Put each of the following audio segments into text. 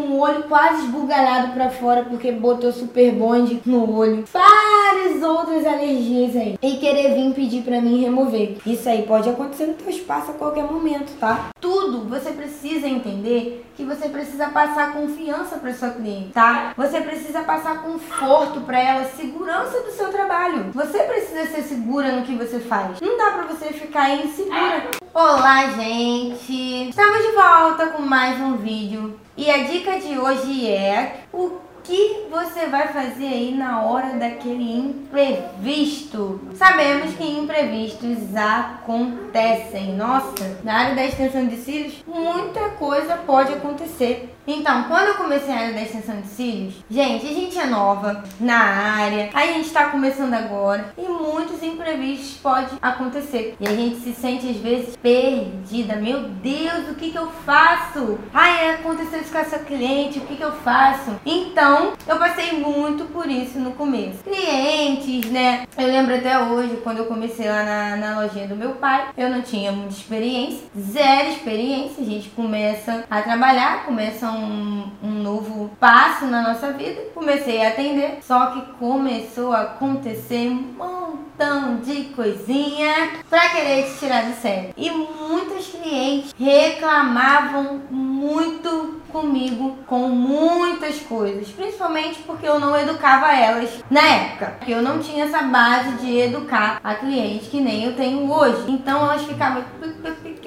com o olho quase esbugalhado para fora porque botou super bonde no olho. Várias outras alergias aí. E querer vir pedir para mim remover. Isso aí pode acontecer no teu espaço a qualquer momento, tá? Tudo você precisa entender que você precisa passar confiança para sua cliente, tá? Você precisa passar conforto para ela, segurança do seu trabalho. Você precisa ser segura no que você faz. Não dá para você ficar insegura. Olá, gente! Estamos de volta com mais um vídeo. E a dica de hoje é o que você vai fazer aí na hora daquele imprevisto? Sabemos que imprevistos acontecem. Nossa, na área da extensão de cílios, muita coisa pode acontecer. Então, quando eu comecei a área da extensão de cílios, gente, a gente é nova na área, a gente está começando agora e muitos imprevistos podem acontecer. E a gente se sente às vezes perdida. Meu Deus, o que, que eu faço? Ai, aconteceu isso com essa cliente, o que, que eu faço? Então, eu passei muito por isso no começo. Clientes, né? Eu lembro até hoje, quando eu comecei lá na, na lojinha do meu pai, eu não tinha muita experiência, zero experiência. A gente começa a trabalhar, começa um um, um novo passo na nossa vida. Comecei a atender, só que começou a acontecer um montão de coisinha pra querer te tirar do sério. E muitos clientes reclamavam muito comigo com muitas coisas, principalmente porque eu não educava elas na época, porque eu não tinha essa base de educar a cliente que nem eu tenho hoje. Então elas ficavam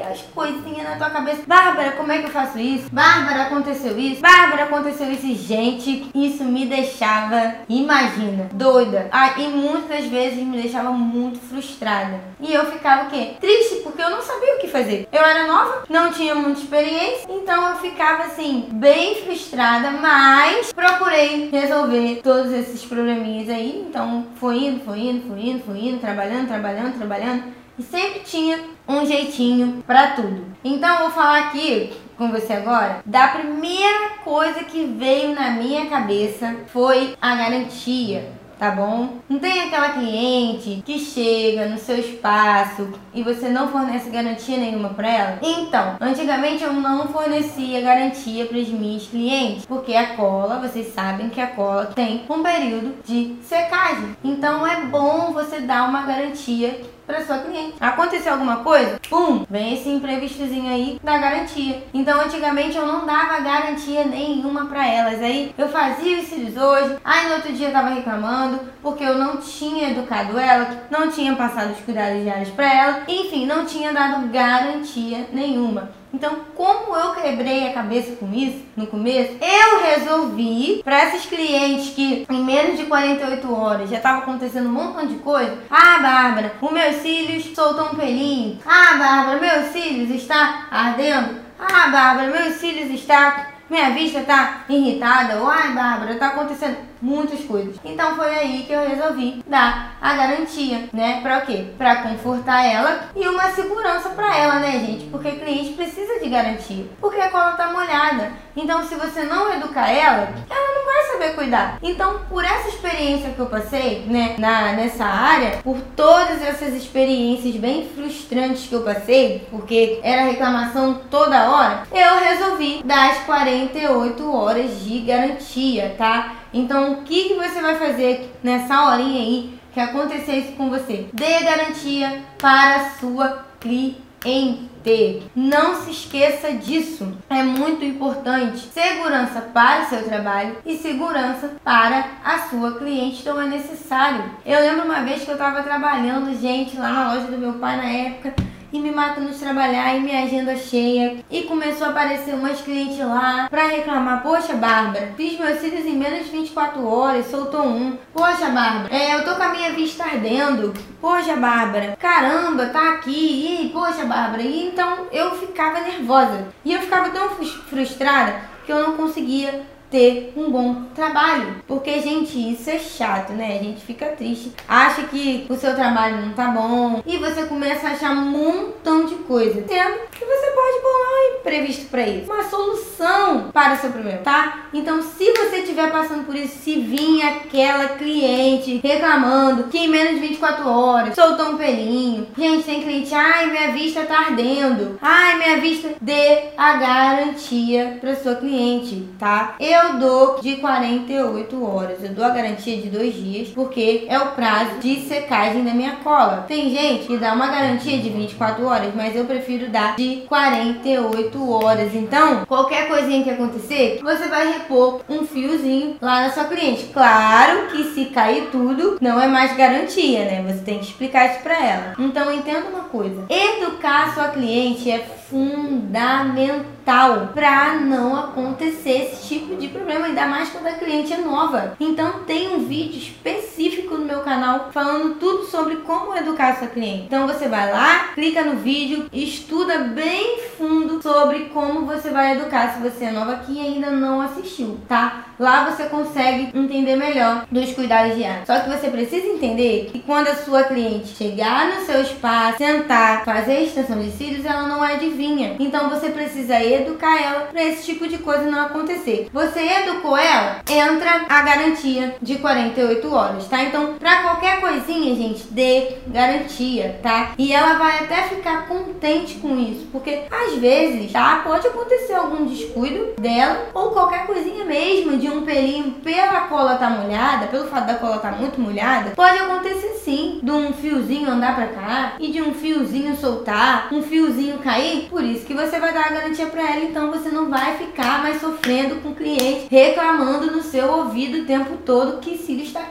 aquelas coisinhas na tua cabeça. Bárbara, como é que eu faço isso? Bárbara, aconteceu isso? Bárbara, aconteceu isso. Gente, isso me deixava, imagina, doida. Ah, e muitas vezes me deixava muito frustrada. E eu ficava o quê? Triste, porque eu não sabia o que fazer. Eu era nova, não tinha muita experiência, então eu ficava assim, bem frustrada, mas procurei resolver todos esses probleminhas aí. Então, foi indo, foi indo, foi indo, foi indo, trabalhando, trabalhando, trabalhando. E sempre tinha um jeitinho para tudo. Então, vou falar aqui com você agora da primeira coisa que veio na minha cabeça foi a garantia tá bom? Não tem aquela cliente que chega no seu espaço e você não fornece garantia nenhuma para ela? Então, antigamente eu não fornecia garantia para os meus clientes, porque a cola, vocês sabem que a cola tem um período de secagem. Então é bom você dar uma garantia para sua cliente. Aconteceu alguma coisa? Pum, vem esse imprevistozinho aí da garantia. Então, antigamente eu não dava garantia nenhuma para elas. Aí eu fazia os cílios hoje, aí no outro dia eu tava reclamando porque eu não tinha educado ela, não tinha passado os cuidados diários para ela, enfim, não tinha dado garantia nenhuma. Então, como eu quebrei a cabeça com isso no começo, eu resolvi para esses clientes que em menos de 48 horas já estava acontecendo um montão de coisa. Ah, Bárbara, os meus cílios soltou um pelinho. Ah, Bárbara, meus cílios está ardendo. Ah, Bárbara, meus cílios está minha vista tá irritada, ai Bárbara, tá acontecendo muitas coisas. Então foi aí que eu resolvi dar a garantia, né? Pra o quê? Pra confortar ela e uma segurança pra ela, né, gente? Porque cliente precisa de garantia, porque a cola tá molhada. Então se você não educar ela, ela não vai saber cuidar. Então, por essa experiência que eu passei, né, na, nessa área, por todas essas experiências bem frustrantes que eu passei, porque era reclamação toda hora, eu resolvi dar as 48 horas de garantia, tá? Então, o que, que você vai fazer nessa horinha aí que acontecer isso com você? Dê garantia para a sua cliente. Não se esqueça disso. É muito importante. Segurança para o seu trabalho e segurança para a sua cliente. Então é necessário. Eu lembro uma vez que eu estava trabalhando, gente, lá na loja do meu pai na época e me matando de trabalhar e minha agenda cheia. E começou a aparecer umas clientes lá pra reclamar: Poxa, Bárbara, fiz meus cílios em menos de 24 horas, soltou um. Poxa, Bárbara, é, eu tô com a minha vista ardendo. Poxa, Bárbara, caramba, tá aqui. E, poxa, Bárbara. E então eu ficava nervosa. E eu ficava tão frustrada que eu não conseguia ter um bom trabalho. Porque, gente, isso é chato, né? A gente fica triste, acha que o seu trabalho não tá bom e você começa a achar um montão de coisa, sendo que você pode bolar um imprevisto para isso, uma solução para o seu problema, tá? Então, se você estiver passando por isso, se vir aquela cliente reclamando que em menos de 24 horas soltou um pelinho, gente, tem cliente, ai, minha vista tá ardendo, ai, minha vista, dê a garantia para sua cliente, tá? Eu dou de 48 horas, eu dou a garantia de dois dias, porque é o prazo de secagem da minha cola. Tem gente que dá uma garantia de 24 horas, mas eu prefiro dar de 48 horas. Então, qualquer coisinha que acontecer, você vai repor um fiozinho lá na sua cliente. Claro que se cair tudo, não é mais garantia, né? Você tem que explicar isso pra ela. Então, entenda uma coisa: educar a sua cliente é fundamental para não acontecer esse tipo de problema, ainda mais quando a cliente é nova. Então tem um vídeo específico no meu canal falando tudo sobre como educar sua cliente. Então você vai lá, clica no vídeo, estuda bem fundo sobre como você vai educar se você é nova aqui e ainda não assistiu, tá? Lá você consegue entender melhor dos cuidados diários. Só que você precisa entender que quando a sua cliente chegar no seu espaço, sentar, fazer a extensão de cílios, ela não é divina então você precisa educar ela para esse tipo de coisa não acontecer. Você educou ela, entra a garantia de 48 horas, tá? Então, para qualquer coisinha, gente, dê garantia, tá? E ela vai até ficar contente com isso, porque às vezes, tá? Pode acontecer algum descuido dela ou qualquer coisinha mesmo de um pelinho pela cola tá molhada, pelo fato da cola tá muito molhada, pode acontecer sim de um fiozinho andar para cá e de um fiozinho soltar, um fiozinho cair por isso que você vai dar a garantia para ela, então você não vai ficar mais sofrendo com o cliente reclamando no seu ouvido o tempo todo que cílio está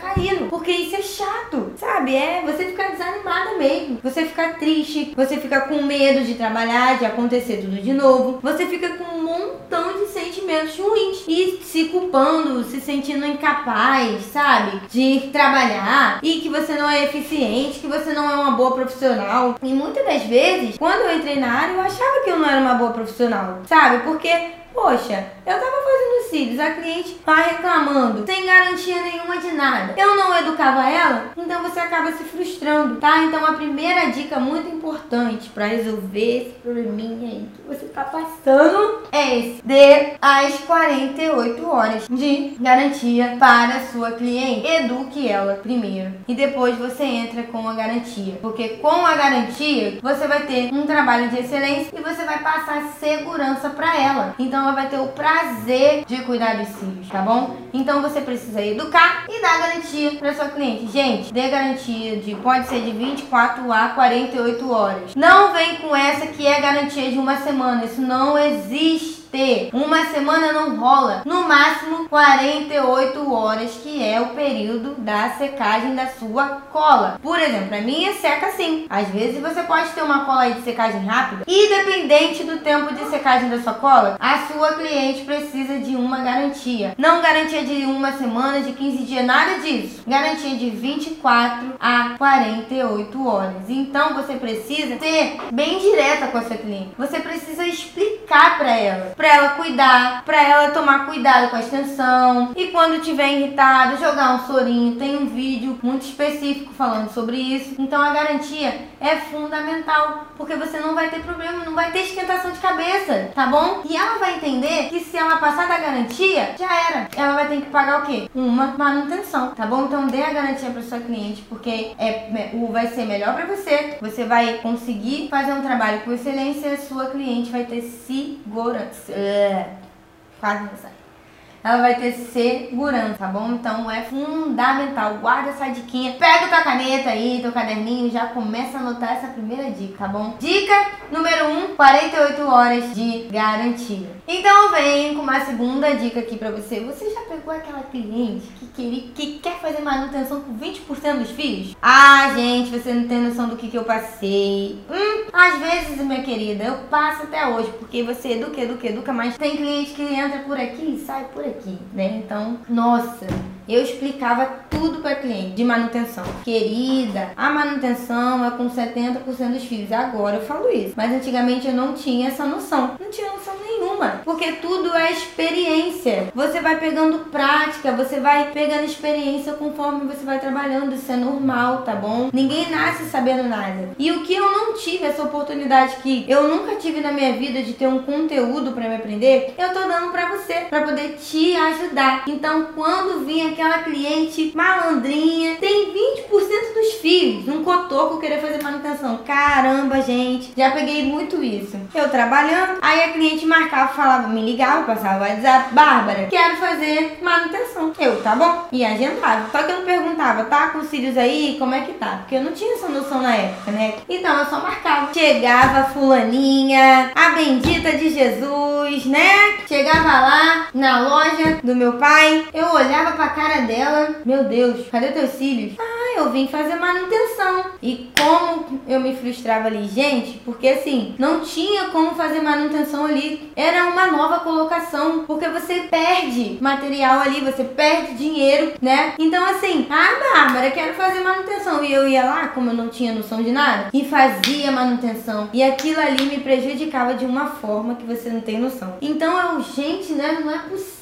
Porque isso é chato, sabe? É você ficar desanimada mesmo. Você ficar triste, você fica com medo de trabalhar, de acontecer tudo de novo. Você fica com um montão de sentimentos ruins e se culpando, se sentindo incapaz, sabe? De trabalhar e que você não é eficiente, que você não é uma boa profissional. E muitas das vezes, quando eu entrei na área, eu achava que eu não era uma boa profissional, sabe? Porque Poxa, eu tava fazendo cílios, a cliente tá reclamando, sem garantia nenhuma de nada. Eu não educava ela, então você acaba se frustrando, tá? Então a primeira dica muito importante para resolver esse probleminha aí que você tá passando é esse. Dê as 48 horas de garantia para a sua cliente. Eduque ela primeiro e depois você entra com a garantia. Porque com a garantia você vai ter um trabalho de excelência e você vai passar segurança para ela. Então ela vai ter o prazer de cuidar dos cílios, tá bom? Então você precisa educar e dar garantia para sua cliente. Gente, dê garantia de pode ser de 24 a 48 horas. Não vem com essa que é garantia de uma semana. Isso não existe ter uma semana não rola, no máximo 48 horas, que é o período da secagem da sua cola. Por exemplo, a minha seca assim. Às vezes você pode ter uma cola de secagem rápida, independente do tempo de secagem da sua cola, a sua cliente precisa de uma garantia. Não garantia de uma semana, de 15 dias, nada disso. Garantia de 24 a 48 horas. Então você precisa ser bem direta com a sua cliente. Você precisa explicar para ela para ela cuidar, para ela tomar cuidado com a extensão. E quando tiver irritado, jogar um sorinho. Tem um vídeo muito específico falando sobre isso. Então a garantia é fundamental, porque você não vai ter problema, não vai ter esquentação de cabeça, tá bom? E ela vai entender que se ela passar da garantia, já era. Ela vai ter que pagar o quê? Uma manutenção, tá bom? Então dê a garantia para sua cliente, porque é, o vai ser melhor para você. Você vai conseguir fazer um trabalho com excelência e a sua cliente vai ter segurança. É, quase não sai. Ela vai ter segurança, tá bom? Então é fundamental. Guarda essa diquinha. Pega tua caneta aí, teu caderninho já começa a anotar essa primeira dica, tá bom? Dica número 1, um, 48 horas de garantia. Então vem com uma segunda dica aqui pra você. Você já pegou aquela cliente que, queria, que quer fazer manutenção com 20% dos fios? Ah, gente, você não tem noção do que, que eu passei. Hum, às vezes, minha querida, eu passo até hoje, porque você educa, educa, educa, mas tem cliente que entra por aqui e sai por aqui, né? Então, nossa, eu explicava tudo para cliente de manutenção. Querida, a manutenção é com 70% dos fios. Agora eu falo isso. Mas antigamente eu não tinha essa noção. Não tinha noção nenhuma nenhuma, porque tudo é experiência. Você vai pegando prática, você vai pegando experiência conforme você vai trabalhando, isso é normal, tá bom? Ninguém nasce sabendo nada. E o que eu não tive essa oportunidade que eu nunca tive na minha vida de ter um conteúdo para me aprender, eu tô dando para você, para poder te ajudar. Então, quando vir aquela cliente malandrinha, tem 20% dos fios, um cotoco querer fazer manutenção. Caramba, gente, já peguei muito isso. Eu trabalhando, aí a cliente marcava, falava, me ligava, passava o WhatsApp, Bárbara, quero fazer manutenção. Eu, tá bom? E agendava. Só que eu não perguntava, tá com cílios aí? Como é que tá? Porque eu não tinha essa noção na época, né? Então eu só marcava. Chegava fulaninha, a bendita de Jesus, né? Chegava lá na loja do meu pai, eu olhava pra cara dela, meu Deus, cadê teus cílios? Ah, eu vim fazer manutenção. E como eu me frustrava ali, gente, porque assim, não tinha como fazer manutenção ali. Era uma nova colocação, porque você perde material ali, você perde dinheiro, né? Então assim, ah, Bárbara, quero fazer manutenção. E eu ia lá, como eu não tinha noção de nada, e fazia manutenção. E aquilo ali me prejudicava de uma forma que você não tem noção. Então eu, gente, né, não é possível.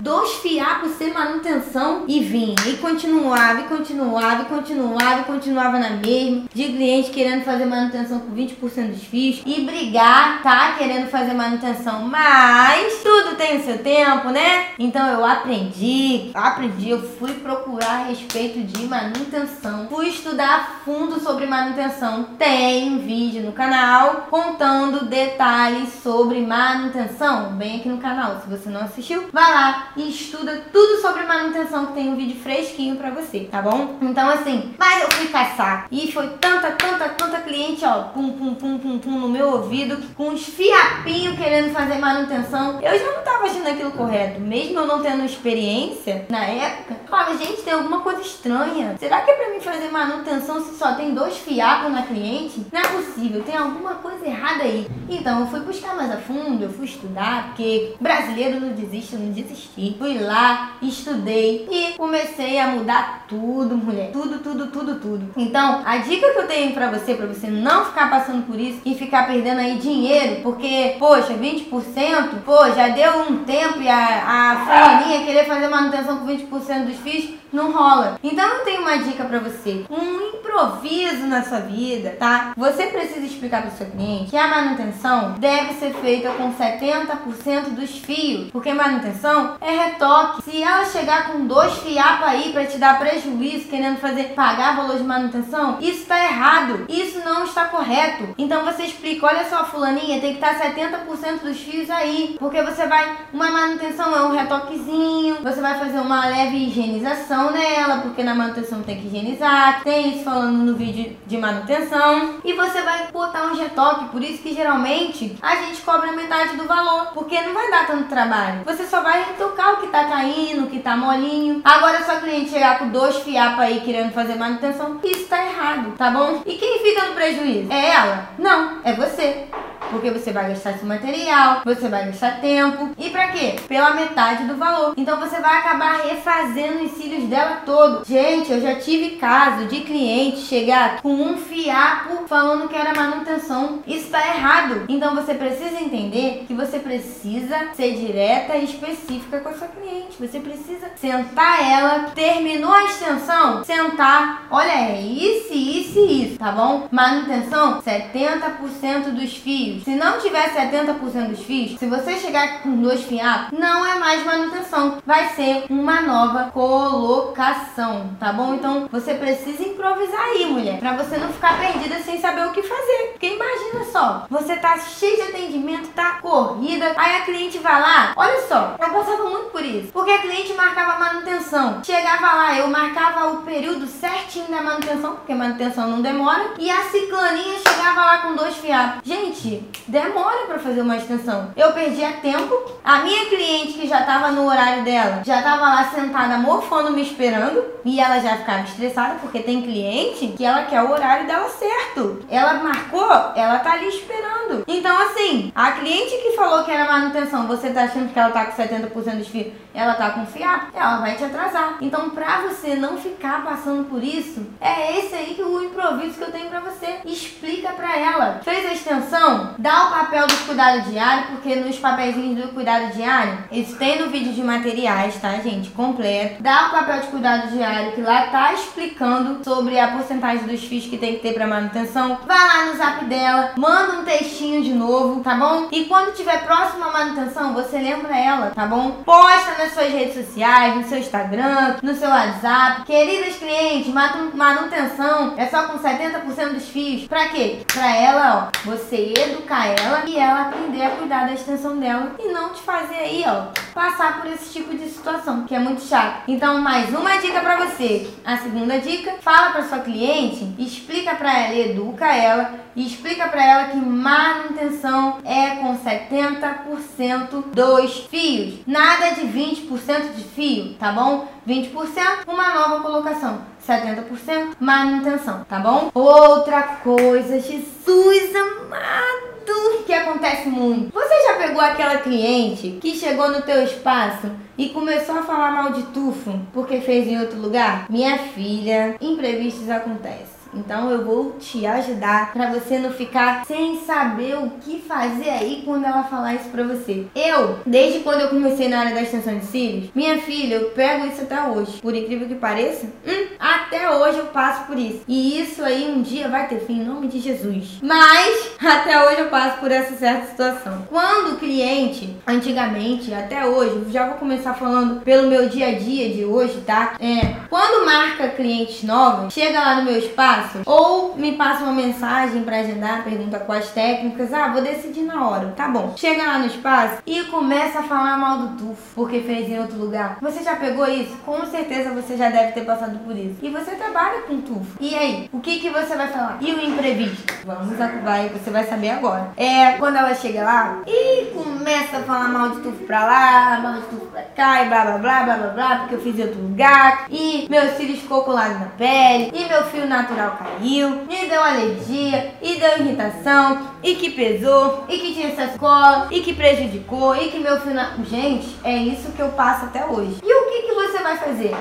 Dois fiapos sem manutenção e vim. E continuava, e continuava, e continuava, e continuava na mesma. De cliente querendo fazer manutenção com 20% dos fios. E brigar, tá? Querendo fazer manutenção. Mas tudo tem o seu tempo, né? Então eu aprendi, aprendi, eu fui procurar a respeito de manutenção. Fui estudar a fundo sobre manutenção. Tem vídeo no canal contando detalhes sobre manutenção. Bem aqui no canal. Se você não assistiu, vai lá e estuda tudo sobre manutenção que tem um vídeo fresquinho pra você, tá bom? Então assim, mas eu fui caçar e foi tanta, tanta, tanta cliente, ó, pum, pum, pum, pum, pum no meu ouvido, com uns fiapinhos querendo fazer manutenção. Eu já não tava achando aquilo correto, mesmo eu não tendo experiência na época. Falava, gente, tem alguma coisa estranha. Será que é pra mim fazer manutenção se só tem dois fiapos na cliente? Não é possível, tem alguma coisa errada aí. Então eu fui buscar mais a fundo, eu fui estudar, porque brasileiro não desiste, eu não desisti. Fui lá, estudei e comecei a mudar tudo, mulher. Tudo, tudo, tudo, tudo. Então, a dica que eu tenho pra você, pra você não ficar passando por isso e ficar perdendo aí dinheiro, porque, poxa, 20%, pô, já deu um tempo e a, a fulaninha querer fazer manutenção com 20% dos fios, não rola. Então eu tenho uma dica para você, um improviso na sua vida, tá? Você precisa explicar para o seu cliente que a manutenção deve ser feita com 70% dos fios, porque manutenção é retoque. Se ela chegar com dois fiapos aí para te dar prejuízo, querendo fazer pagar valor de manutenção, isso está errado. Isso não está correto. Então você explica, olha só, fulaninha, tem que estar 70% dos fios aí, porque você vai uma manutenção é um retoquezinho, você vai fazer uma leve higienização nela, porque na manutenção tem que higienizar. Tem isso falando no vídeo de manutenção. E você vai botar um retoque, por isso que geralmente a gente cobra metade do valor, porque não vai dar tanto trabalho. Você só vai retocar o que tá caindo, o que tá molinho. Agora, a cliente chegar com dois fiapos aí querendo fazer manutenção, isso tá errado, tá bom? E quem fica no prejuízo? É ela? Não, é você. Porque você vai gastar esse material, você vai gastar tempo. E pra quê? Pela metade do valor. Então você vai acabar refazendo os cílios dela todo. Gente, eu já tive caso de cliente chegar com um fiapo falando que era manutenção. Isso tá errado. Então você precisa entender que você precisa ser direta e específica com a sua cliente. Você precisa sentar ela, terminou a extensão, sentar, olha, é isso, isso e isso, tá bom? Manutenção, 70% dos fios. Se não tiver 70% dos fios, se você chegar com dois fiapos, não é mais manutenção, vai ser uma nova colocação, tá bom? Então você precisa improvisar aí, mulher, pra você não ficar perdida sem saber o que fazer. Porque imagina só, você tá cheio de atendimento, tá corrida, aí a cliente vai lá, olha só, eu passava muito por isso, porque a cliente marcava manutenção, chegava lá, eu marcava o período certinho da manutenção, porque manutenção não demora, e a ciclaninha chegava lá com dois fiapos. Gente, demora para fazer uma extensão. Eu perdia tempo. A minha cliente que já estava no horário dela, já estava lá sentada mofando me esperando e ela já ficava estressada porque tem cliente que ela quer o horário dela certo. Ela marcou, ela tá ali esperando. Então assim, a cliente que falou que era manutenção, você tá achando que ela tá com 70% dos fios ela tá com ela vai te atrasar. Então, pra você não ficar passando por isso, é esse aí que o improviso que eu tenho pra você. Explica pra ela. Fez a extensão? Dá o papel do cuidado diário, porque nos papeizinhos do cuidado diário, eles têm no vídeo de materiais, tá, gente? Completo. Dá o papel de cuidado diário, que lá tá explicando sobre a porcentagem dos fios que tem que ter pra manutenção. Vai lá no zap dela, manda um textinho de novo, tá bom? E quando tiver próximo à manutenção, você lembra ela, tá bom? Posta nas suas redes sociais, no seu Instagram, no seu WhatsApp. Queridas clientes, manutenção é só com 70% dos fios. Pra quê? Pra ela, ó, você educar ela e ela aprender a cuidar da extensão dela e não te fazer aí, ó, passar por esse tipo de situação, que é muito chato. Então, mais uma dica pra você. A segunda dica, fala pra sua cliente, explica pra ela, educa ela e explica pra ela que manutenção é com 70% dos fios. Nada de 20% de fio, tá bom? 20% uma nova colocação. 70% manutenção, tá bom? Outra coisa, Jesus amado! que acontece muito. Você já pegou aquela cliente que chegou no teu espaço e começou a falar mal de tufo porque fez em outro lugar? Minha filha, imprevistos acontecem. Então eu vou te ajudar para você não ficar sem saber o que fazer aí quando ela falar isso pra você. Eu, desde quando eu comecei na área da extensão de cílios, minha filha, eu pego isso até hoje. Por incrível que pareça, hum, até hoje eu passo por isso. E isso aí um dia vai ter fim em nome de Jesus. Mas até hoje eu passo por essa certa situação. Quando o cliente, antigamente, até hoje, já vou começar falando pelo meu dia a dia de hoje, tá? É, quando marca clientes novos, chega lá no meu espaço ou me passa uma mensagem para agendar, pergunta quais técnicas. Ah, vou decidir na hora. Tá bom. Chega lá no espaço e começa a falar mal do tufo porque fez em outro lugar. Você já pegou isso? Com certeza você já deve ter passado por isso. E você trabalha com tufo. E aí? O que que você vai falar? E o imprevisto? Vamos vai, você vai saber agora. É quando ela chega lá e começa a falar mal de tufo pra lá, mal de tufo pra cá e blá blá blá blá blá blá, porque eu fiz em outro lugar. E meus cílios colado na pele. E meu fio natural caiu, me deu alergia, e deu irritação, e que pesou, e que tinha essa escola, e que prejudicou, e que meu final. Gente, é isso que eu passo até hoje. E o que, que você vai fazer?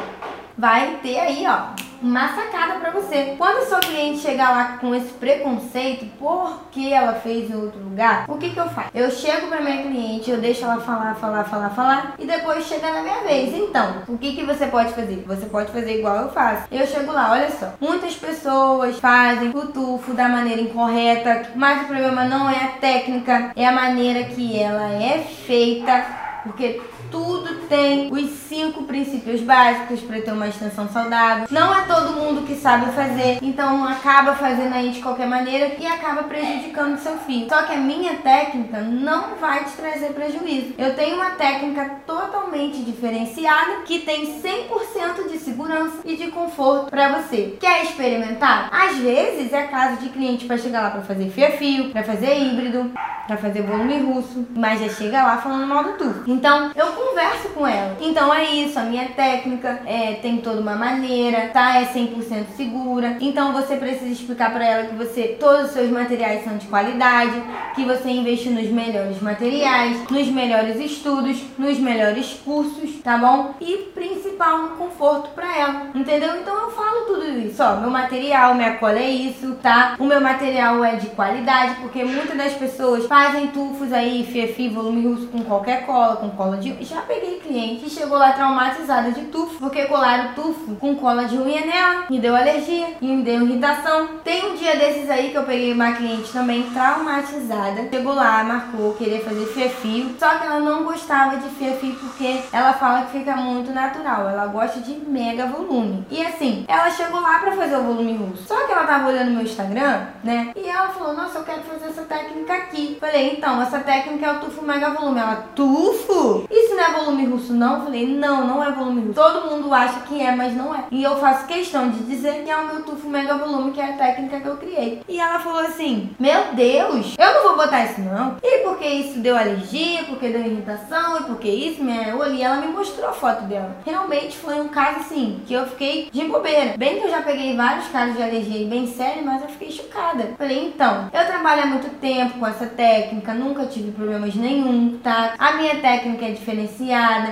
Vai ter aí, ó, uma sacada para você. Quando seu cliente chegar lá com esse preconceito, porque ela fez em outro lugar, o que que eu faço? Eu chego para minha cliente, eu deixo ela falar, falar, falar, falar e depois chega na minha vez. Então, o que que você pode fazer? Você pode fazer igual eu faço. Eu chego lá, olha só. Muitas pessoas fazem o tufo da maneira incorreta, mas o problema não é a técnica, é a maneira que ela é feita, porque tudo tem os cinco princípios básicos para ter uma extensão saudável. Não é todo mundo que sabe fazer, então acaba fazendo aí de qualquer maneira e acaba prejudicando seu fio. Só que a minha técnica não vai te trazer prejuízo. Eu tenho uma técnica totalmente diferenciada que tem 100% de segurança e de conforto para você. Quer experimentar? Às vezes é caso de cliente para chegar lá para fazer fio a fio, para fazer híbrido, para fazer volume russo, mas já chega lá falando mal do tufo. Então eu converso com ela. Então é isso, a minha técnica é, tem toda uma maneira, tá? É 100% segura. Então você precisa explicar para ela que você todos os seus materiais são de qualidade, que você investe nos melhores materiais, nos melhores estudos, nos melhores cursos, tá bom? E principal no conforto para ela, entendeu? Então eu falo tudo isso, ó, meu material, minha cola é isso, tá? O meu material é de qualidade, porque muitas das pessoas fazem tufos aí, FFI, volume russo com qualquer cola, com cola de já peguei cliente que chegou lá traumatizada de tufo, porque colaram tufo com cola de unha nela, me deu alergia e me deu irritação. Tem um dia desses aí que eu peguei uma cliente também traumatizada, chegou lá, marcou, querer fazer fio, só que ela não gostava de fio porque ela fala que fica muito natural, ela gosta de mega volume. E assim, ela chegou lá pra fazer o volume russo, só que ela tava olhando meu Instagram, né, e ela falou, nossa, eu quero fazer essa técnica aqui. Falei, então, essa técnica é o tufo mega volume. Ela, tufo? Isso não é volume russo, não? Eu falei, não, não é volume russo. Todo mundo acha que é, mas não é. E eu faço questão de dizer que é o meu tufo mega volume, que é a técnica que eu criei. E ela falou assim: Meu Deus, eu não vou botar isso não. E porque isso deu alergia, porque deu irritação, e porque isso, minha olho. E ela me mostrou a foto dela. Realmente foi um caso assim, que eu fiquei de bobeira. Bem que eu já peguei vários casos de alergia bem sério, mas eu fiquei chocada. Falei, então, eu trabalho há muito tempo com essa técnica, nunca tive problemas nenhum, tá? A minha técnica é diferenciada,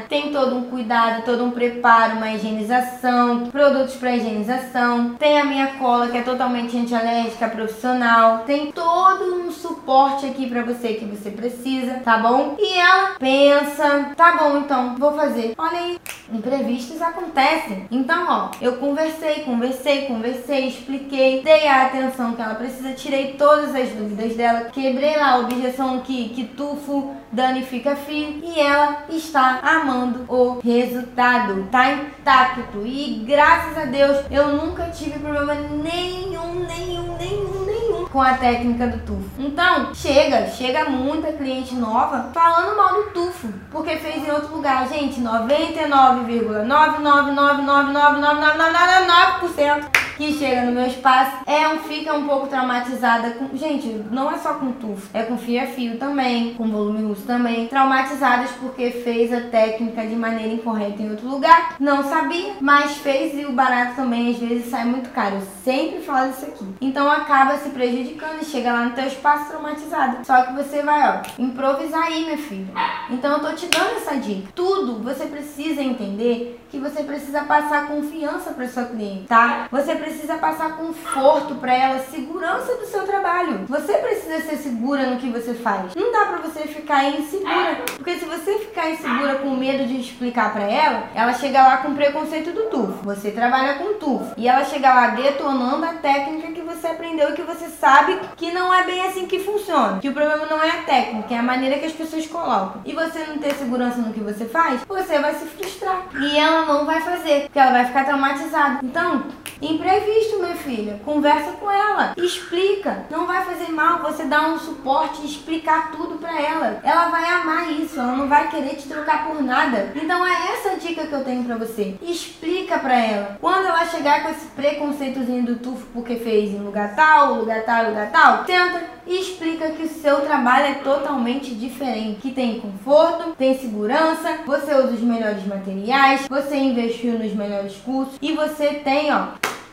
tem todo um cuidado, todo um preparo, uma higienização, produtos para higienização, tem a minha cola que é totalmente antialérgica profissional, tem todo um suporte aqui para você que você precisa, tá bom? E ela pensa, tá bom, então vou fazer. Olha aí, imprevistos acontecem. Então, ó, eu conversei, conversei, conversei, expliquei, dei a atenção que ela precisa, tirei todas as dúvidas dela, quebrei lá a objeção que, que tufo danifica fio e ela está amando o resultado, tá intacto e graças a Deus eu nunca tive problema nenhum, nenhum, nenhum, nenhum com a técnica do tufo. Então, chega, chega muita cliente nova falando mal do tufo, porque fez em outro lugar. Gente, 99,999999999% que chega no meu espaço é um fica um pouco traumatizada com. Gente, não é só com tufo, é com fio a fio também, com volume russo também. Traumatizadas porque fez a técnica de maneira incorreta em outro lugar, não sabia, mas fez e o barato também às vezes sai muito caro. Eu sempre falo isso aqui. Então acaba se prejudicando e chega lá no teu espaço traumatizada. Só que você vai, ó, improvisar aí, minha filha. Então eu tô te dando essa dica. Tudo você precisa entender que você precisa passar confiança para sua cliente, tá? Você precisa passar conforto para ela, segurança do seu trabalho. Você precisa ser segura no que você faz. Não dá para você ficar insegura, porque se você ficar insegura com medo de explicar para ela, ela chega lá com preconceito do tufo. Você trabalha com tufo e ela chega lá detonando a técnica que você aprendeu e que você sabe que não é bem assim que funciona. Que o problema não é a técnica, é a maneira que as pessoas colocam. E você não ter segurança no que você faz, você vai se frustrar. E ela não vai fazer, porque ela vai ficar traumatizada. Então, imprevisto, minha filha, conversa com ela, explica. Não vai fazer mal você dar um suporte explicar tudo para ela. Ela vai amar isso, ela não vai querer te trocar por nada. Então é essa dica que eu tenho para você. Explica para ela. Quando ela chegar com esse preconceitozinho do tufo porque fez em lugar tal, lugar tal, lugar tal, tenta e explica que o seu trabalho é totalmente diferente, que tem conforto, tem segurança, você usa os melhores materiais, você investiu nos melhores cursos e você tem, ó,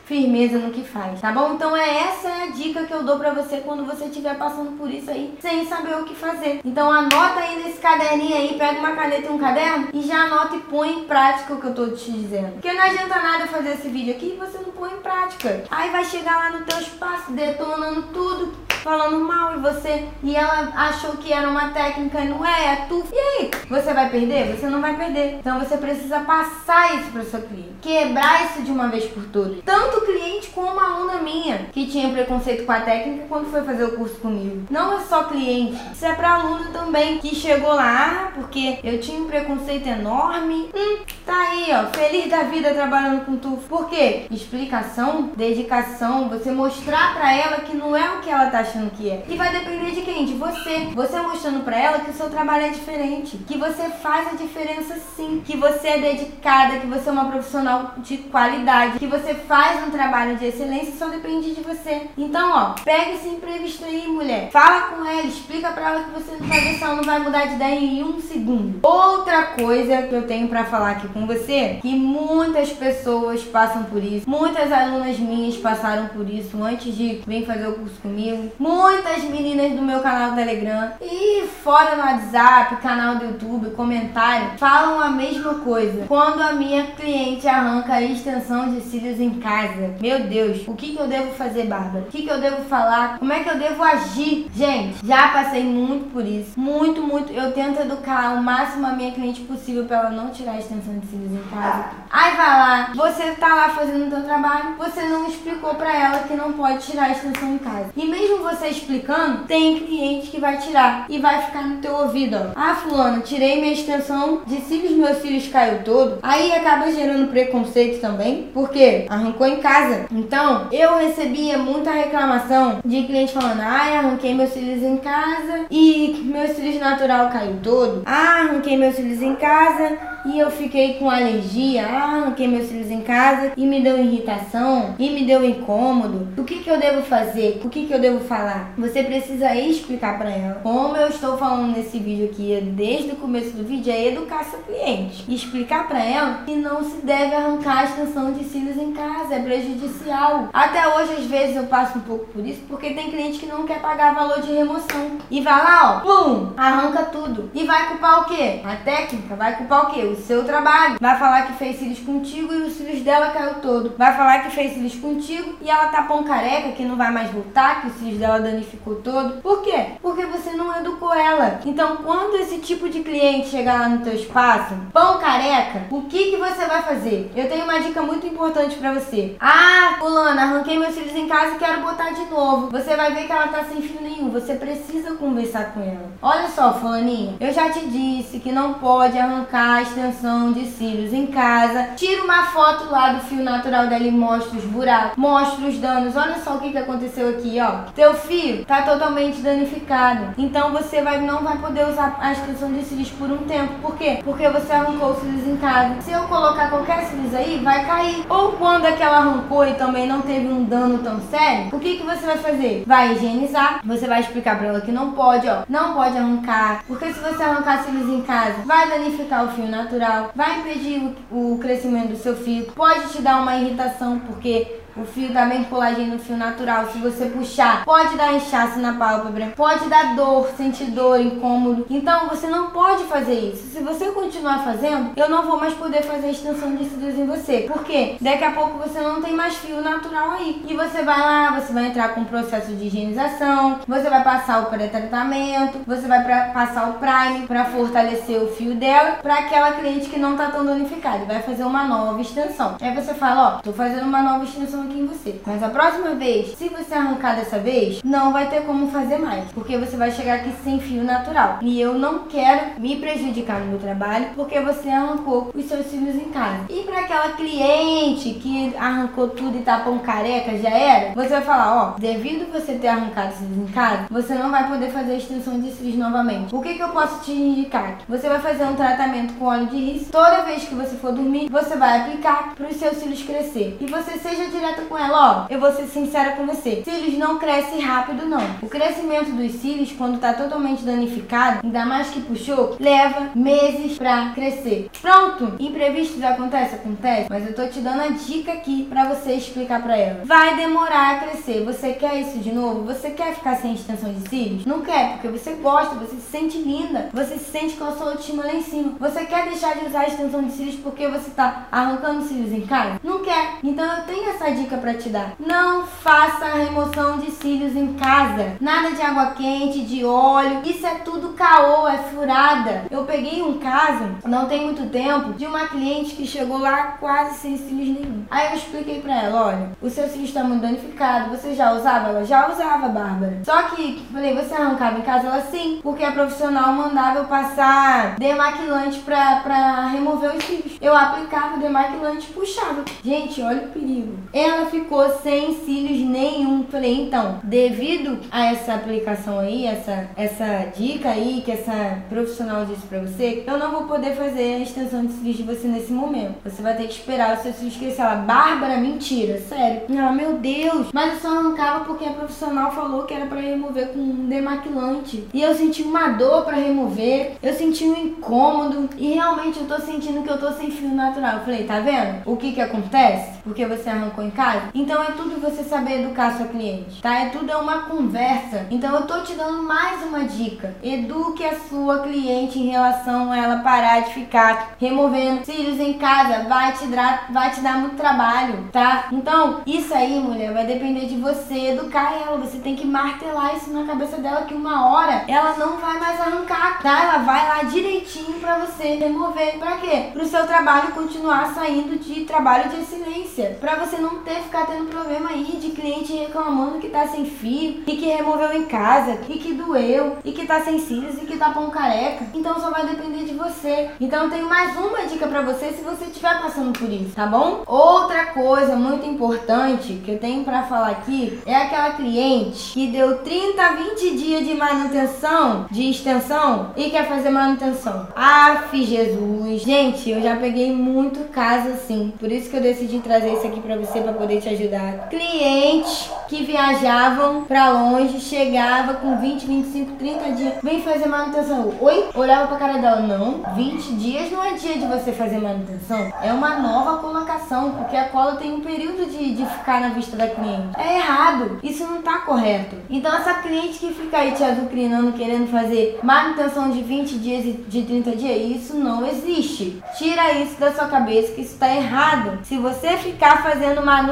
firmeza no que faz, tá bom? Então é essa é a dica que eu dou pra você quando você estiver passando por isso aí, sem saber o que fazer. Então anota aí nesse caderninho aí, pega uma caneta e um caderno e já anota e põe em prática o que eu tô te dizendo. Porque não adianta nada fazer esse vídeo aqui e você não põe em prática. Aí vai chegar lá no teu espaço detonando tudo, falando mal e você e ela achou que era uma técnica e não é, é tu. E aí, você vai perder? Você não vai perder. Então você precisa passar isso para sua cliente, quebrar isso de uma vez por todas. Tanto cliente como aluna minha que tinha preconceito com a técnica quando foi fazer o curso comigo. Não é só cliente, isso é para aluna também que chegou lá porque eu tinha um preconceito enorme. Hum, tá aí, ó, feliz da vida trabalhando com tu. Por quê? Explicação, dedicação, você mostrar para ela que não é o que ela tá achando que é. E vai depender de quem? De você. Você mostrando pra ela que o seu trabalho é diferente. Que você faz a diferença sim. Que você é dedicada, que você é uma profissional de qualidade. Que você faz um trabalho de excelência só depende de você. Então, ó, pega esse imprevisto aí, mulher. Fala com ela, explica pra ela que você não vai ver se ela não vai mudar de ideia em um segundo. Outra coisa que eu tenho pra falar aqui com você, que muitas pessoas passam por isso. Muitas alunas minhas passaram por isso antes de vir fazer o curso comigo muitas meninas do meu canal do Telegram e fora no WhatsApp, canal do YouTube, comentário, falam a mesma coisa. Quando a minha cliente arranca a extensão de cílios em casa. Meu Deus, o que, que eu devo fazer, Bárbara? O que, que eu devo falar? Como é que eu devo agir? Gente, já passei muito por isso. Muito, muito. Eu tento educar o máximo a minha cliente possível para ela não tirar a extensão de cílios em casa. Aí vai lá, você tá lá fazendo o seu trabalho, você não explicou para ela que não pode tirar a extensão em casa. E mesmo você você explicando, tem cliente que vai tirar e vai ficar no teu ouvido, ó. Ah, fulano, tirei minha extensão de cílios, meus cílios caiu todo. Aí acaba gerando preconceito também, porque arrancou em casa. Então, eu recebia muita reclamação de cliente falando: "Ai, arranquei meus cílios em casa e meus cílios natural caiu todo. Ah, arranquei meus cílios em casa e eu fiquei com alergia, ah, arranquei meus cílios em casa e me deu irritação e me deu incômodo. O que, que eu devo fazer? O que, que eu devo falar? Você precisa explicar para ela. Como eu estou falando nesse vídeo aqui desde o começo do vídeo, é educar seu cliente. E explicar para ela que não se deve arrancar a extensão de cílios em casa, é prejudicial. Até hoje, às vezes, eu passo um pouco por isso, porque tem cliente que não quer pagar valor de remoção. E vai lá, ó, plum, arranca tudo. E vai culpar o quê? A técnica, vai culpar o quê? O seu trabalho. Vai falar que fez cílios contigo e os cílios dela caiu todo. Vai falar que fez cílios contigo e ela tá pão careca, que não vai mais voltar, que os cílios dela danificou todo. Por quê? Porque você não educou ela. Então, quando esse tipo de cliente chegar lá no teu espaço, pão careca, o que que você vai fazer? Eu tenho uma dica muito importante para você. Ah, fulana, arranquei meus cílios em casa e quero botar de novo. Você vai ver que ela tá sem fio nenhum. Você precisa conversar com ela. Olha só, fulaninha, eu já te disse que não pode arrancar a de cílios em casa. Tira uma foto lá do fio natural dela e mostra os buracos, mostra os danos. Olha só o que, que aconteceu aqui, ó. Teu fio tá totalmente danificado. Então você vai, não vai poder usar a extensão de cílios por um tempo. Por quê? Porque você arrancou os cílios em casa. Se eu colocar qualquer cílios aí, vai cair. Ou quando aquela arrancou e também não teve um dano tão sério, o que, que você vai fazer? Vai higienizar, você vai explicar pra ela que não pode, ó. Não pode arrancar. Porque se você arrancar cílios em casa, vai danificar o fio natural, vai impedir o, o crescimento do seu fio, pode te dar uma irritação, porque o fio dá bem coladinho no fio natural. Se você puxar, pode dar inchaço na pálpebra, pode dar dor, sentir dor, incômodo. Então você não pode fazer isso. Se você continuar fazendo, eu não vou mais poder fazer extensão de cílios em você. Por quê? Daqui a pouco você não tem mais fio natural aí. E você vai lá, você vai entrar com o processo de higienização, você vai passar o pré-tratamento, você vai pra, passar o prime para fortalecer o fio dela para aquela cliente que não tá tão danificada. Vai fazer uma nova extensão. Aí você fala, ó, tô fazendo uma nova extensão em você. Mas a próxima vez, se você arrancar dessa vez, não vai ter como fazer mais. Porque você vai chegar aqui sem fio natural. E eu não quero me prejudicar no meu trabalho porque você arrancou os seus cílios em casa. E para aquela cliente que arrancou tudo e tá pão careca, já era, você vai falar, ó, devido você ter arrancado cílios em casa, você não vai poder fazer a extensão de cílios novamente. O que que eu posso te indicar? Você vai fazer um tratamento com óleo de rícino. Toda vez que você for dormir, você vai aplicar para os seus cílios crescer. E você seja direto com ela, ó, eu vou ser sincera com você. Cílios não crescem rápido, não. O crescimento dos cílios, quando tá totalmente danificado, ainda mais que puxou, leva meses pra crescer. Pronto! Imprevistos acontece? Acontece. Mas eu tô te dando a dica aqui pra você explicar pra ela. Vai demorar a crescer. Você quer isso de novo? Você quer ficar sem extensão de cílios? Não quer, porque você gosta, você se sente linda, você se sente com a sua autoestima lá em cima. Você quer deixar de usar a extensão de cílios porque você tá arrancando cílios em casa? Não quer. Então eu tenho essa dica dica para te dar. Não faça remoção de cílios em casa. Nada de água quente, de óleo. Isso é tudo caô, é furada. Eu peguei um caso, não tem muito tempo, de uma cliente que chegou lá quase sem cílios nenhum. Aí eu expliquei para ela, olha, o seu cílio está muito danificado. Você já usava? Ela já usava, Bárbara. Só que, falei, você arrancava em casa? Ela sim, porque a profissional mandava eu passar demaquilante pra, pra remover os cílios. Eu aplicava demaquilante e puxava. Gente, olha o perigo. Ela ela ficou sem cílios nenhum. Falei, então, devido a essa aplicação aí, essa, essa dica aí que essa profissional disse pra você, eu não vou poder fazer a extensão de cílios de você nesse momento. Você vai ter que esperar o seu cílios crescer. Ela, Bárbara, mentira, sério. Ah, meu Deus. Mas eu só arrancava porque a profissional falou que era pra remover com um demaquilante. E eu senti uma dor pra remover, eu senti um incômodo. E realmente eu tô sentindo que eu tô sem fio natural. Eu falei, tá vendo? O que que acontece? Porque você arrancou em casa então é tudo você saber educar sua cliente, tá? É tudo é uma conversa. Então eu tô te dando mais uma dica. Eduque a sua cliente em relação a ela parar de ficar removendo cílios em casa. Vai te dar, vai te dar muito trabalho, tá? Então, isso aí, mulher, vai depender de você educar ela. Você tem que martelar isso na cabeça dela que uma hora ela não vai mais arrancar, tá? Ela vai lá direitinho para você remover. Para quê? Pro seu trabalho continuar saindo de trabalho de excelência. Pra você não ter ficar tendo problema aí de cliente reclamando que tá sem fio e que removeu em casa e que doeu e que tá sem cílios e que tá pão careca. Então só vai depender de você. Então eu tenho mais uma dica pra você se você estiver passando por isso, tá bom? Outra coisa muito importante que eu tenho pra falar aqui é aquela cliente que deu 30 a 20 dias de manutenção, de extensão e quer fazer manutenção. Aff, Jesus. Gente, eu já peguei muito caso assim. Por isso que eu decidi trazer isso aqui pra você pra poder te ajudar. Clientes que viajavam pra longe, chegava com 20, 25, 30 dias. Vem fazer manutenção. Oi? Olhava pra cara dela. Não, 20 dias não é dia de você fazer manutenção. É uma nova colocação, porque a cola tem um período de, de ficar na vista da cliente. É errado. Isso não tá correto. Então essa cliente que fica aí te azucrinando, querendo fazer manutenção de 20 dias e de 30 dias, isso não existe. Tira isso da sua cabeça que isso tá errado. Se você ficar fazendo manutenção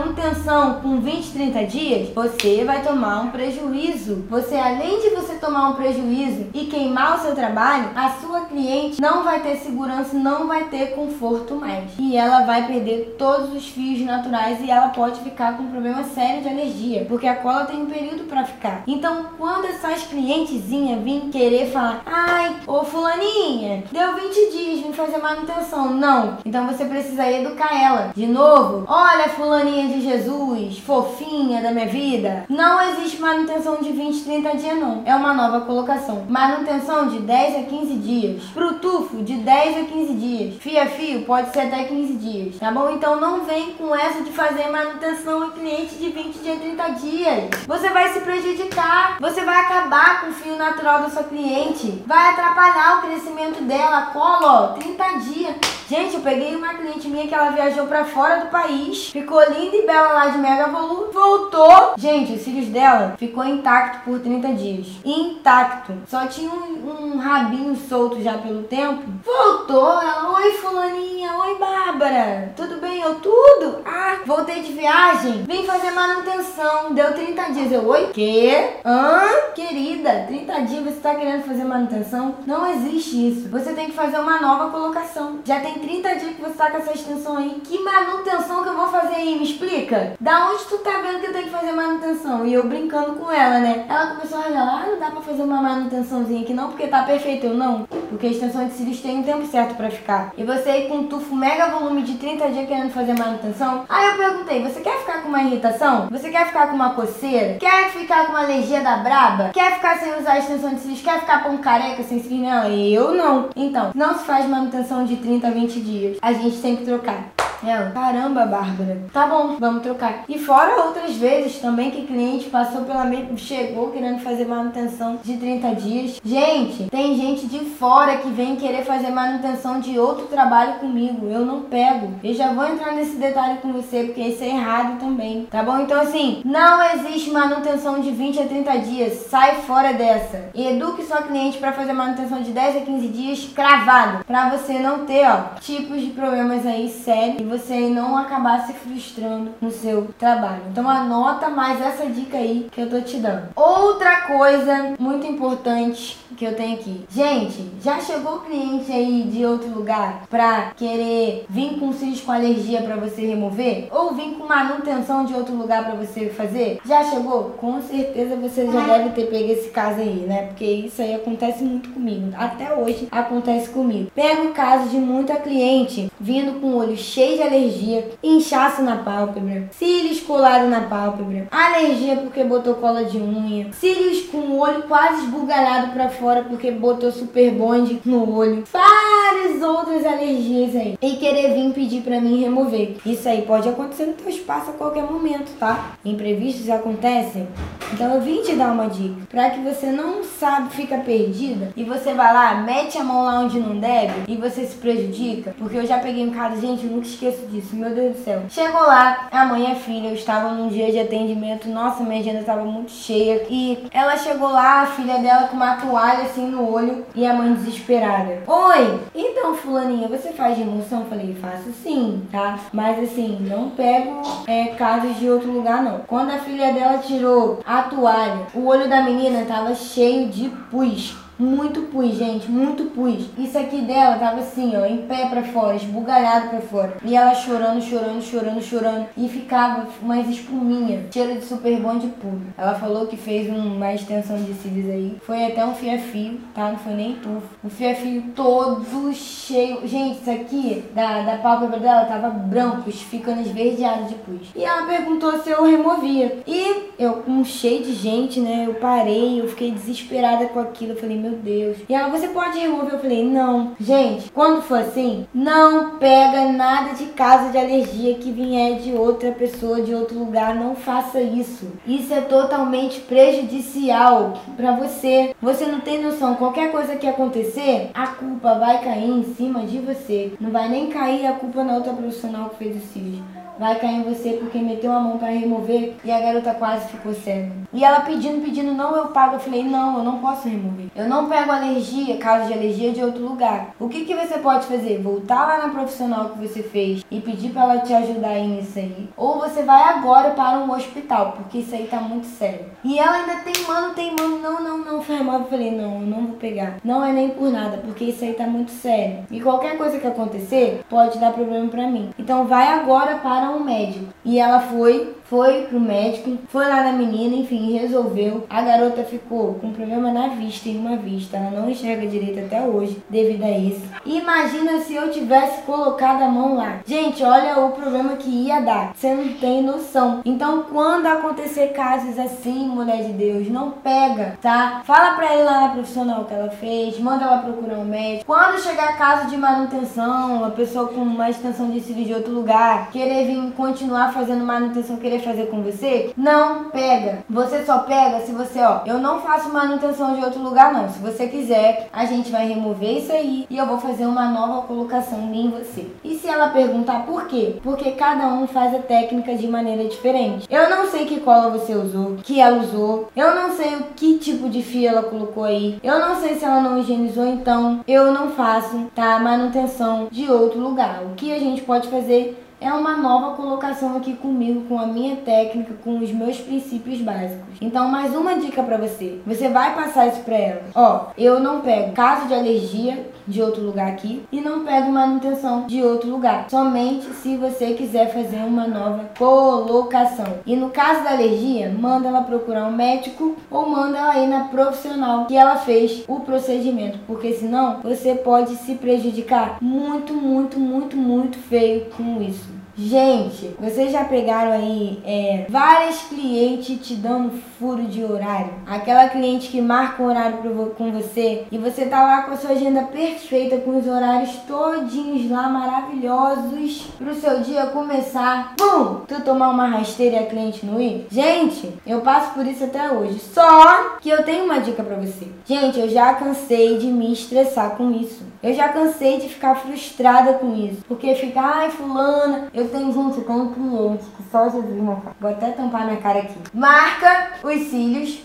com 20, 30 dias, você vai tomar um prejuízo. Você, além de você tomar um prejuízo e queimar o seu trabalho, a sua cliente não vai ter segurança, não vai ter conforto mais. E ela vai perder todos os fios naturais e ela pode ficar com um problema sério de alergia, porque a cola tem um período para ficar. Então, quando essas clientezinhas vêm querer falar, ai, ô fulaninha, deu 20 dias, vim fazer manutenção. Não. Então você precisa educar ela. De novo, olha fulaninha de Jesus, fofinha da minha vida. Não existe manutenção de 20, 30 dias não. É uma nova colocação. Manutenção de 10 a 15 dias. Pro tufo, de 10 a 15 dias. Fio a fio, pode ser até 15 dias. Tá bom? Então não vem com essa de fazer manutenção em cliente de 20 dias, 30 dias. Você vai se prejudicar. Você vai acabar com o fio natural da sua cliente. Vai atrapalhar o crescimento dela. Cola, ó, 30 dias. Gente, eu peguei uma cliente minha que ela viajou para fora do país, ficou linda e bela lá de mega volume, voltou. Gente, os cílios dela ficou intacto por 30 dias. Intacto. Só tinha um, um rabinho solto já pelo tempo. Voltou, ela, oi fulaninha, oi Bárbara, tudo bem? Eu tudo? Ah, voltei de viagem, vim fazer manutenção, deu 30 dias. Eu, oi? Que? Hã? Querida, 30 dias você tá querendo fazer manutenção? Não existe isso. Você tem que fazer uma nova colocação. Já tem 30 dias que você tá com essa extensão aí. Que manutenção que eu vou fazer aí? Me explica. Da onde tu tá vendo que eu tenho que fazer manutenção? E eu brincando com ela, né? Ela começou a revelar, ah, não dá pra fazer uma manutençãozinha aqui não, porque tá perfeito. Eu não. Porque a extensão de cílios tem um tempo certo pra ficar. E você aí com um tufo mega volume de 30 dias querendo fazer manutenção? Aí eu perguntei, você quer ficar com uma irritação? Você quer ficar com uma coceira? Quer ficar com uma alergia da braba? Quer ficar sem usar a extensão de cílios? Quer ficar com careca sem cílios? Não, eu não. Então, não se faz manutenção de 30 a 20 dias. A gente tem que trocar. Caramba, Bárbara. Tá bom, vamos trocar. E fora outras vezes também que cliente passou pela mesma, chegou querendo fazer manutenção de 30 dias. Gente, tem gente de fora que vem querer fazer manutenção de outro trabalho comigo. Eu não pego. Eu já vou entrar nesse detalhe com você, porque isso é errado também. Tá bom? Então, assim, não existe manutenção de 20 a 30 dias. Sai fora dessa. E eduque sua cliente para fazer manutenção de 10 a 15 dias cravado. Pra você não ter, ó, tipos de problemas aí sérios você não acabar se frustrando no seu trabalho. Então anota mais essa dica aí que eu tô te dando. Outra coisa muito importante que eu tenho aqui. Gente, já chegou cliente aí de outro lugar pra querer vir com cílios com alergia para você remover? Ou vir com manutenção de outro lugar para você fazer? Já chegou? Com certeza você já deve ter pego esse caso aí, né? Porque isso aí acontece muito comigo. Até hoje acontece comigo. Pego o caso de muita cliente vindo com o olho cheio de alergia, inchaço na pálpebra, cílios colados na pálpebra, alergia porque botou cola de unha, cílios com o olho quase esbugalhado para fora porque botou super bonde no olho, várias outras alergias aí, e querer vir pedir para mim remover. Isso aí pode acontecer no teu espaço a qualquer momento, tá? Imprevistos acontecem. Então eu vim te dar uma dica, para que você não sabe, fica perdida e você vai lá, mete a mão lá onde não deve e você se prejudica, porque eu já peguei um caso, gente, eu nunca esqueço disso, meu Deus do céu. Chegou lá, a mãe e a filha, eu estava num dia de atendimento, nossa, minha agenda estava muito cheia. E ela chegou lá, a filha dela com uma toalha assim no olho e a mãe desesperada. Oi, então fulaninha, você faz remoção? Eu falei, faço sim, tá? Mas assim, não pego é, casos de outro lugar não. Quando a filha dela tirou a toalha, o olho da menina tava cheio de pus muito pus, gente, muito pus. Isso aqui dela tava assim, ó, em pé pra fora, esbugalhado pra fora. E ela chorando, chorando, chorando, chorando. E ficava umas espuminha, cheiro de super bom de puro. Ela falou que fez uma extensão de cílios aí. Foi até um fia-fio, tá? Não foi nem tufo. O fia-fio todo cheio. Gente, isso aqui da, da pálpebra dela tava branco, ficando esverdeado de pus. E ela perguntou se eu removia. E eu, com cheio de gente, né? Eu parei, eu fiquei desesperada com aquilo. Eu falei, meu Deus. E ela, você pode remover? Eu falei, não. Gente, quando for assim, não pega nada de casa de alergia que vier de outra pessoa, de outro lugar. Não faça isso. Isso é totalmente prejudicial para você. Você não tem noção. Qualquer coisa que acontecer, a culpa vai cair em cima de você. Não vai nem cair a culpa na outra profissional que fez o cílios vai cair em você porque meteu a mão para remover e a garota quase ficou cega. E ela pedindo, pedindo, não, eu pago. Eu falei, não, eu não posso remover. Eu não pego alergia, caso de alergia de outro lugar. O que, que você pode fazer? Voltar lá na profissional que você fez e pedir para ela te ajudar aí nisso aí. Ou você vai agora para um hospital, porque isso aí tá muito sério. E ela ainda teimando, teimando, não, não, não, foi remove. Eu falei, não, eu não vou pegar. Não é nem por nada, porque isso aí tá muito sério. E qualquer coisa que acontecer, pode dar problema para mim. Então vai agora para um médico. E ela foi, foi pro médico, foi lá na menina, enfim, resolveu. A garota ficou com problema na vista, em uma vista. Ela não enxerga direito até hoje, devido a isso. Imagina se eu tivesse colocado a mão lá. Gente, olha o problema que ia dar. Você não tem noção. Então, quando acontecer casos assim, mulher de Deus, não pega, tá? Fala pra ele lá na profissional que ela fez, manda ela procurar um médico. Quando chegar caso de manutenção, uma pessoa com uma extensão de cílio de outro lugar, querer vir continuar fazendo manutenção, querer fazer com você, não pega. Você só pega se você, ó, eu não faço manutenção de outro lugar não. Se você quiser, a gente vai remover isso aí e eu vou fazer uma nova colocação em você. E se ela perguntar por quê? Porque cada um faz a técnica de maneira diferente. Eu não sei que cola você usou, que ela usou. Eu não sei o que tipo de fio ela colocou aí. Eu não sei se ela não higienizou, então eu não faço, tá? Manutenção de outro lugar. O que a gente pode fazer é uma nova colocação aqui comigo, com a minha técnica, com os meus princípios básicos. Então, mais uma dica para você. Você vai passar isso para ela. Ó, eu não pego caso de alergia de outro lugar aqui e não pego manutenção de outro lugar. Somente se você quiser fazer uma nova colocação. E no caso da alergia, manda ela procurar um médico ou manda ela ir na profissional que ela fez o procedimento, porque senão você pode se prejudicar muito, muito, muito, muito feio com isso. Gente, vocês já pegaram aí é, várias clientes te dando furo de horário? Aquela cliente que marca o horário com você e você tá lá com a sua agenda perfeita, com os horários todinhos lá maravilhosos pro seu dia começar. Bum! Tu tomar uma rasteira e a cliente não ir? Gente, eu passo por isso até hoje. Só que eu tenho uma dica pra você. Gente, eu já cansei de me estressar com isso. Eu já cansei de ficar frustrada com isso. Porque fica, ai, fulana, eu tenho, gente, eu tenho cliente que só Jesus na cara. Vou até tampar minha cara aqui. Marca os cílios,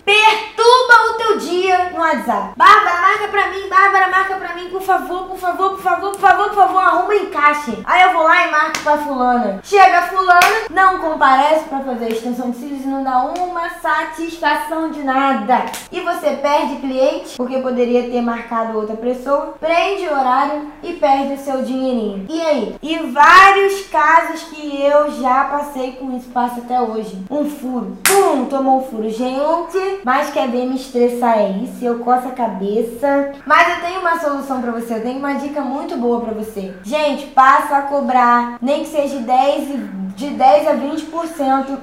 perturba o teu dia no WhatsApp. Bárbara, marca pra mim, Bárbara, marca pra mim, por favor, por favor, por favor, por favor, por favor, arruma encaixe. Aí eu vou lá e marco pra fulana. Chega fulana, não comparece pra fazer a extensão de cílios e não dá uma satisfação de nada. E você perde cliente, porque poderia ter marcado outra pessoa, prende horário e perde o seu dinheirinho. E aí? E vários casos que eu já passei com isso, passo até hoje. Um furo. Pum, tomou um furo. Gente, mas quer ver me estressar é isso? Eu coço a cabeça. Mas eu tenho uma solução pra você. Eu tenho uma dica muito boa pra você. Gente, passa a cobrar, nem que seja 10 e de 10 a 20%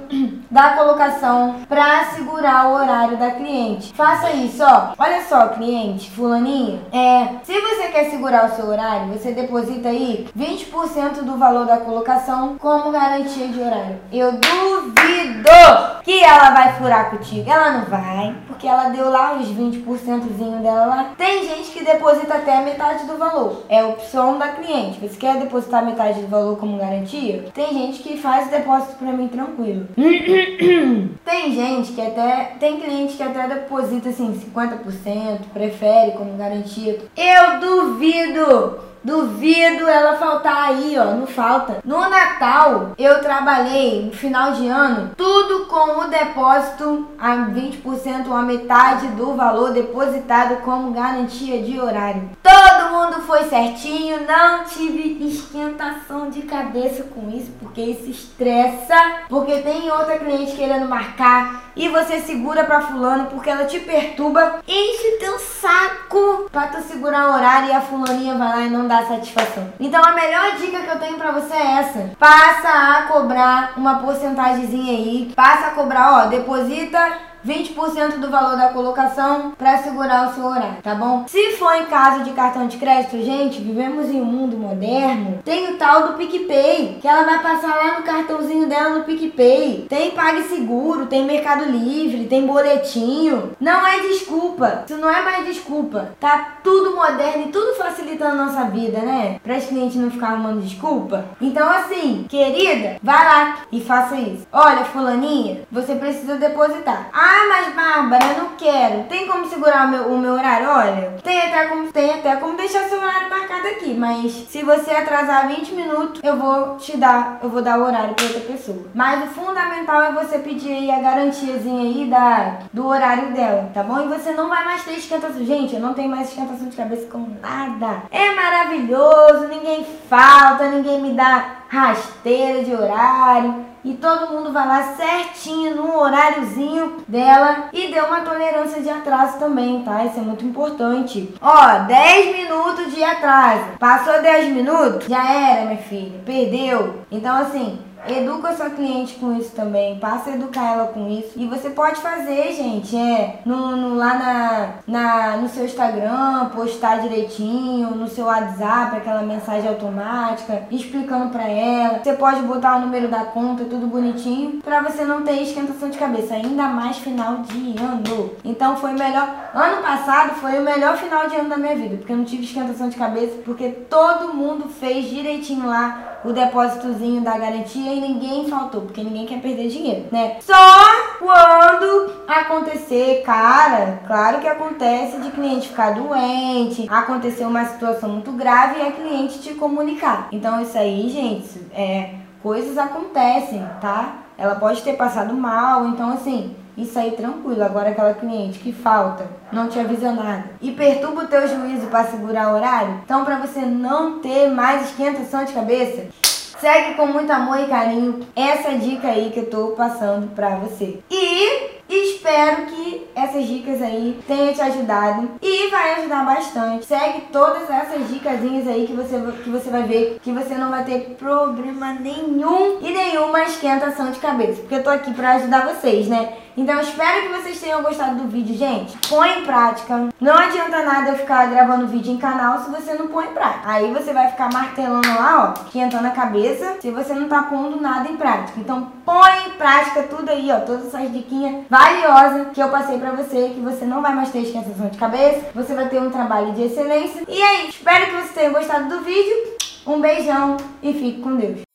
da colocação para segurar o horário da cliente. Faça isso, ó. Olha só, cliente, fulaninha. É, se você quer segurar o seu horário, você deposita aí 20% do valor da colocação como garantia de horário. Eu duvido que ela vai furar contigo. Ela não vai, porque ela deu lá os 20% dela lá. Tem gente que deposita até a metade do valor. É opção da cliente. Você quer depositar metade do valor como garantia? Tem gente que faz depósito pra mim tranquilo. tem gente que até. Tem cliente que até deposita assim 50%, prefere como garantia. Eu duvido! Duvido ela faltar aí, ó. Não falta. No Natal, eu trabalhei no final de ano, tudo com o depósito a 20% ou a metade do valor depositado como garantia de horário. Todo mundo foi certinho, não tive esquentação de cabeça com isso, porque isso estressa, porque tem outra cliente querendo marcar e você segura pra fulano porque ela te perturba, enche teu saco pra tu segurar o horário e a fulaninha vai lá e não dá satisfação. Então a melhor dica que eu tenho pra você é essa. Passa a cobrar uma porcentagemzinha aí, passa a cobrar, ó, deposita 20% do valor da colocação para segurar o seu horário, tá bom? Se for em caso de cartão de crédito, gente, vivemos em um mundo moderno. Tem o tal do PicPay, que ela vai passar lá no cartãozinho dela no PicPay. Tem PagSeguro, tem Mercado Livre, tem boletinho. Não é desculpa. Isso não é mais desculpa. Tá tudo moderno e tudo facilitando a nossa vida, né? Para os clientes não ficar arrumando desculpa. Então, assim, querida, vai lá e faça isso. Olha, fulaninha, você precisa depositar. Ah, ah, mas Bárbara, eu não quero. Tem como segurar o meu, o meu horário? Olha, tem até, como, tem até como deixar seu horário marcado aqui. Mas se você atrasar 20 minutos, eu vou te dar, eu vou dar o horário para outra pessoa. Mas o fundamental é você pedir aí a garantiazinha aí da, do horário dela, tá bom? E você não vai mais ter esquentação. Gente, eu não tenho mais esquentação de cabeça com nada. É maravilhoso, ninguém falta, ninguém me dá rasteira de horário e todo mundo vai lá certinho no horáriozinho dela e deu uma tolerância de atraso também, tá? Isso é muito importante. Ó, 10 minutos de atraso. Passou 10 minutos, já era, minha filha. Perdeu. Então, assim, Educa sua cliente com isso também, passa a educar ela com isso. E você pode fazer, gente, é no, no, lá na, na, no seu Instagram, postar direitinho, no seu WhatsApp, aquela mensagem automática, explicando pra ela. Você pode botar o número da conta, tudo bonitinho, pra você não ter esquentação de cabeça, ainda mais final de ano. Então foi melhor. Ano passado foi o melhor final de ano da minha vida, porque eu não tive esquentação de cabeça, porque todo mundo fez direitinho lá o depósitozinho da garantia e ninguém faltou, porque ninguém quer perder dinheiro, né? Só quando acontecer, cara, claro que acontece de cliente ficar doente, acontecer uma situação muito grave e a cliente te comunicar. Então isso aí, gente, é coisas acontecem, tá? Ela pode ter passado mal, então assim, isso aí tranquilo. Agora aquela cliente que falta, não te avisa nada e perturba o teu juízo para segurar o horário, então para você não ter mais esquentação de cabeça, segue com muito amor e carinho essa dica aí que eu tô passando para você. E espero que essas dicas aí tenham te ajudado e vai ajudar bastante. Segue todas essas dicasinhas aí que você, que você vai ver que você não vai ter problema nenhum e nenhuma esquentação de cabeça, porque eu tô aqui para ajudar vocês, né? Então espero que vocês tenham gostado do vídeo, gente. Põe em prática. Não adianta nada eu ficar gravando vídeo em canal se você não põe em prática. Aí você vai ficar martelando lá, ó, esquentando a cabeça, se você não tá pondo nada em prática. Então põe em prática tudo aí, ó, todas essas diquinhas valiosas que eu passei pra você, que você não vai mais ter esquentação de cabeça, você vai ter um trabalho de excelência. E aí, espero que você tenha gostado do vídeo. Um beijão e fique com Deus.